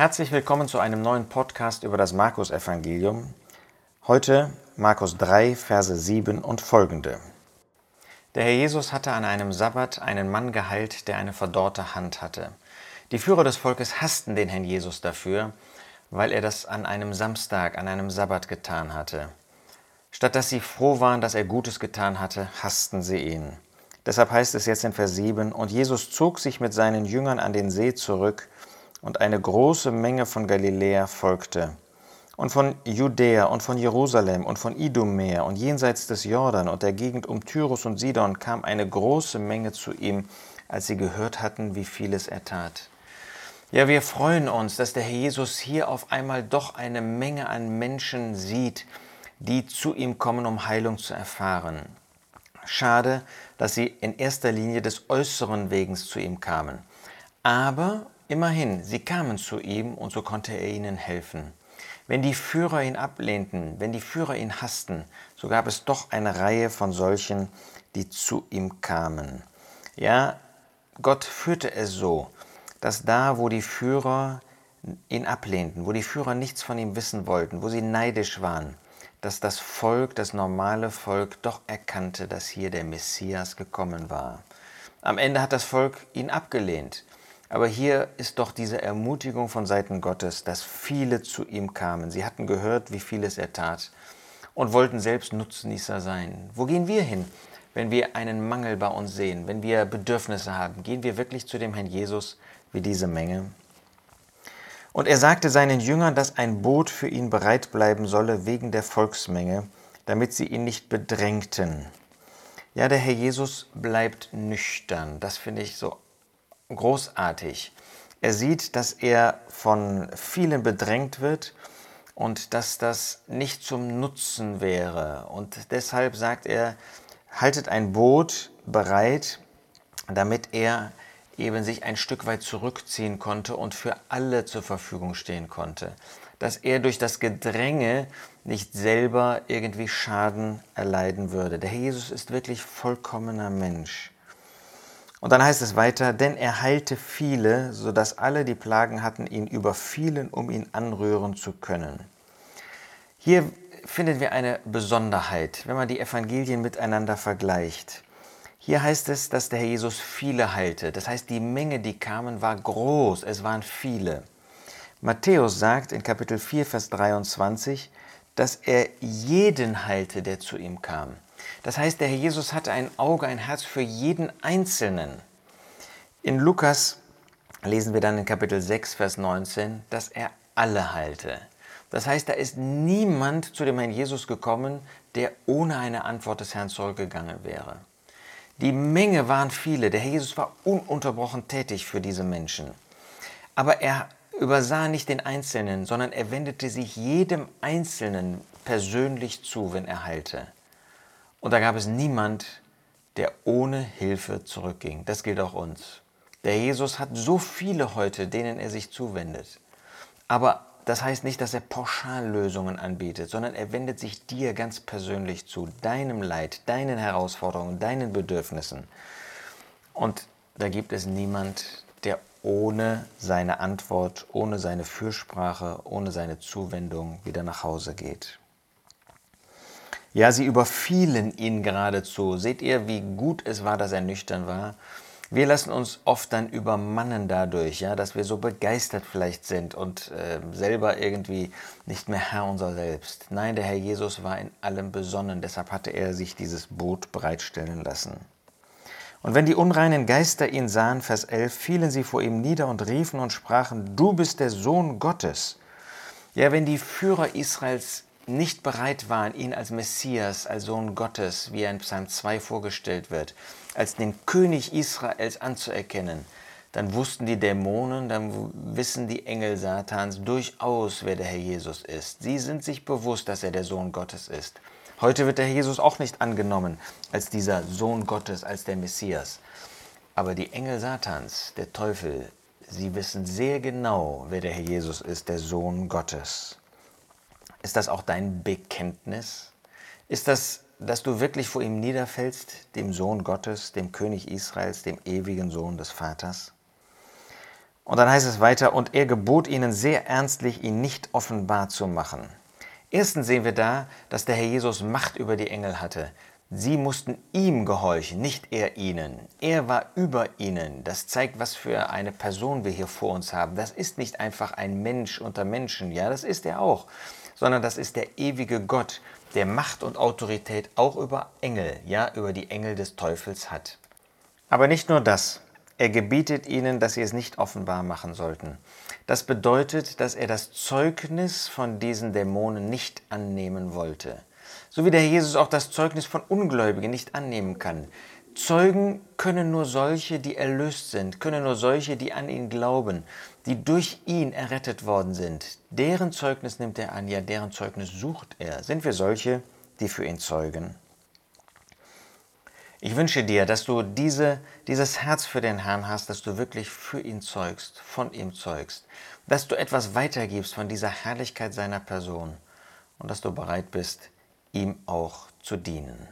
Herzlich willkommen zu einem neuen Podcast über das Markus-Evangelium. Heute Markus 3, Verse 7 und folgende. Der Herr Jesus hatte an einem Sabbat einen Mann geheilt, der eine verdorrte Hand hatte. Die Führer des Volkes hassten den Herrn Jesus dafür, weil er das an einem Samstag, an einem Sabbat getan hatte. Statt dass sie froh waren, dass er Gutes getan hatte, hassten sie ihn. Deshalb heißt es jetzt in Vers 7, und Jesus zog sich mit seinen Jüngern an den See zurück, und eine große Menge von Galiläa folgte. Und von Judäa und von Jerusalem und von Idumea und jenseits des Jordan und der Gegend um Tyrus und Sidon kam eine große Menge zu ihm, als sie gehört hatten, wie vieles er tat. Ja, wir freuen uns, dass der Herr Jesus hier auf einmal doch eine Menge an Menschen sieht, die zu ihm kommen, um Heilung zu erfahren. Schade, dass sie in erster Linie des äußeren Wegens zu ihm kamen. Aber Immerhin, sie kamen zu ihm und so konnte er ihnen helfen. Wenn die Führer ihn ablehnten, wenn die Führer ihn hassten, so gab es doch eine Reihe von solchen, die zu ihm kamen. Ja, Gott führte es so, dass da, wo die Führer ihn ablehnten, wo die Führer nichts von ihm wissen wollten, wo sie neidisch waren, dass das Volk, das normale Volk, doch erkannte, dass hier der Messias gekommen war. Am Ende hat das Volk ihn abgelehnt. Aber hier ist doch diese Ermutigung von Seiten Gottes, dass viele zu ihm kamen. Sie hatten gehört, wie vieles er tat und wollten selbst Nutznießer sein. Wo gehen wir hin, wenn wir einen Mangel bei uns sehen, wenn wir Bedürfnisse haben? Gehen wir wirklich zu dem Herrn Jesus wie diese Menge? Und er sagte seinen Jüngern, dass ein Boot für ihn bereit bleiben solle wegen der Volksmenge, damit sie ihn nicht bedrängten. Ja, der Herr Jesus bleibt nüchtern. Das finde ich so großartig. Er sieht, dass er von vielen bedrängt wird und dass das nicht zum Nutzen wäre. Und deshalb sagt er, haltet ein Boot bereit, damit er eben sich ein Stück weit zurückziehen konnte und für alle zur Verfügung stehen konnte. Dass er durch das Gedränge nicht selber irgendwie Schaden erleiden würde. Der Herr Jesus ist wirklich vollkommener Mensch. Und dann heißt es weiter, denn er heilte viele, sodass alle, die Plagen hatten, ihn überfielen, um ihn anrühren zu können. Hier finden wir eine Besonderheit, wenn man die Evangelien miteinander vergleicht. Hier heißt es, dass der Herr Jesus viele heilte. Das heißt, die Menge, die kamen, war groß, es waren viele. Matthäus sagt in Kapitel 4, Vers 23, dass er jeden heilte, der zu ihm kam. Das heißt, der Herr Jesus hatte ein Auge, ein Herz für jeden Einzelnen. In Lukas lesen wir dann in Kapitel 6, Vers 19, dass er alle heilte. Das heißt, da ist niemand zu dem Herrn Jesus gekommen, der ohne eine Antwort des Herrn zurückgegangen wäre. Die Menge waren viele. Der Herr Jesus war ununterbrochen tätig für diese Menschen. Aber er übersah nicht den Einzelnen, sondern er wendete sich jedem Einzelnen persönlich zu, wenn er heilte. Und da gab es niemand, der ohne Hilfe zurückging. Das gilt auch uns. Der Jesus hat so viele heute, denen er sich zuwendet. Aber das heißt nicht, dass er Pauschallösungen anbietet, sondern er wendet sich dir ganz persönlich zu, deinem Leid, deinen Herausforderungen, deinen Bedürfnissen. Und da gibt es niemand, der ohne seine Antwort, ohne seine Fürsprache, ohne seine Zuwendung wieder nach Hause geht. Ja, sie überfielen ihn geradezu. Seht ihr, wie gut es war, dass er nüchtern war? Wir lassen uns oft dann übermannen dadurch, ja, dass wir so begeistert vielleicht sind und äh, selber irgendwie nicht mehr Herr unser Selbst. Nein, der Herr Jesus war in allem besonnen, deshalb hatte er sich dieses Boot bereitstellen lassen. Und wenn die unreinen Geister ihn sahen, Vers 11, fielen sie vor ihm nieder und riefen und sprachen, du bist der Sohn Gottes. Ja, wenn die Führer Israels nicht bereit waren, ihn als Messias, als Sohn Gottes, wie er in Psalm 2 vorgestellt wird, als den König Israels anzuerkennen, dann wussten die Dämonen, dann wissen die Engel Satans durchaus, wer der Herr Jesus ist. Sie sind sich bewusst, dass er der Sohn Gottes ist. Heute wird der Herr Jesus auch nicht angenommen als dieser Sohn Gottes, als der Messias. Aber die Engel Satans, der Teufel, sie wissen sehr genau, wer der Herr Jesus ist, der Sohn Gottes. Ist das auch dein Bekenntnis? Ist das, dass du wirklich vor ihm niederfällst, dem Sohn Gottes, dem König Israels, dem ewigen Sohn des Vaters? Und dann heißt es weiter, und er gebot ihnen sehr ernstlich, ihn nicht offenbar zu machen. Erstens sehen wir da, dass der Herr Jesus Macht über die Engel hatte. Sie mussten ihm gehorchen, nicht er ihnen. Er war über ihnen. Das zeigt, was für eine Person wir hier vor uns haben. Das ist nicht einfach ein Mensch unter Menschen, ja, das ist er auch, sondern das ist der ewige Gott, der Macht und Autorität auch über Engel, ja, über die Engel des Teufels hat. Aber nicht nur das. Er gebietet ihnen, dass sie es nicht offenbar machen sollten. Das bedeutet, dass er das Zeugnis von diesen Dämonen nicht annehmen wollte. So wie der Jesus auch das Zeugnis von Ungläubigen nicht annehmen kann. Zeugen können nur solche, die erlöst sind, können nur solche, die an ihn glauben, die durch ihn errettet worden sind. Deren Zeugnis nimmt er an, ja, deren Zeugnis sucht er. Sind wir solche, die für ihn zeugen? Ich wünsche dir, dass du diese, dieses Herz für den Herrn hast, dass du wirklich für ihn zeugst, von ihm zeugst, dass du etwas weitergibst von dieser Herrlichkeit seiner Person und dass du bereit bist, ihm auch zu dienen.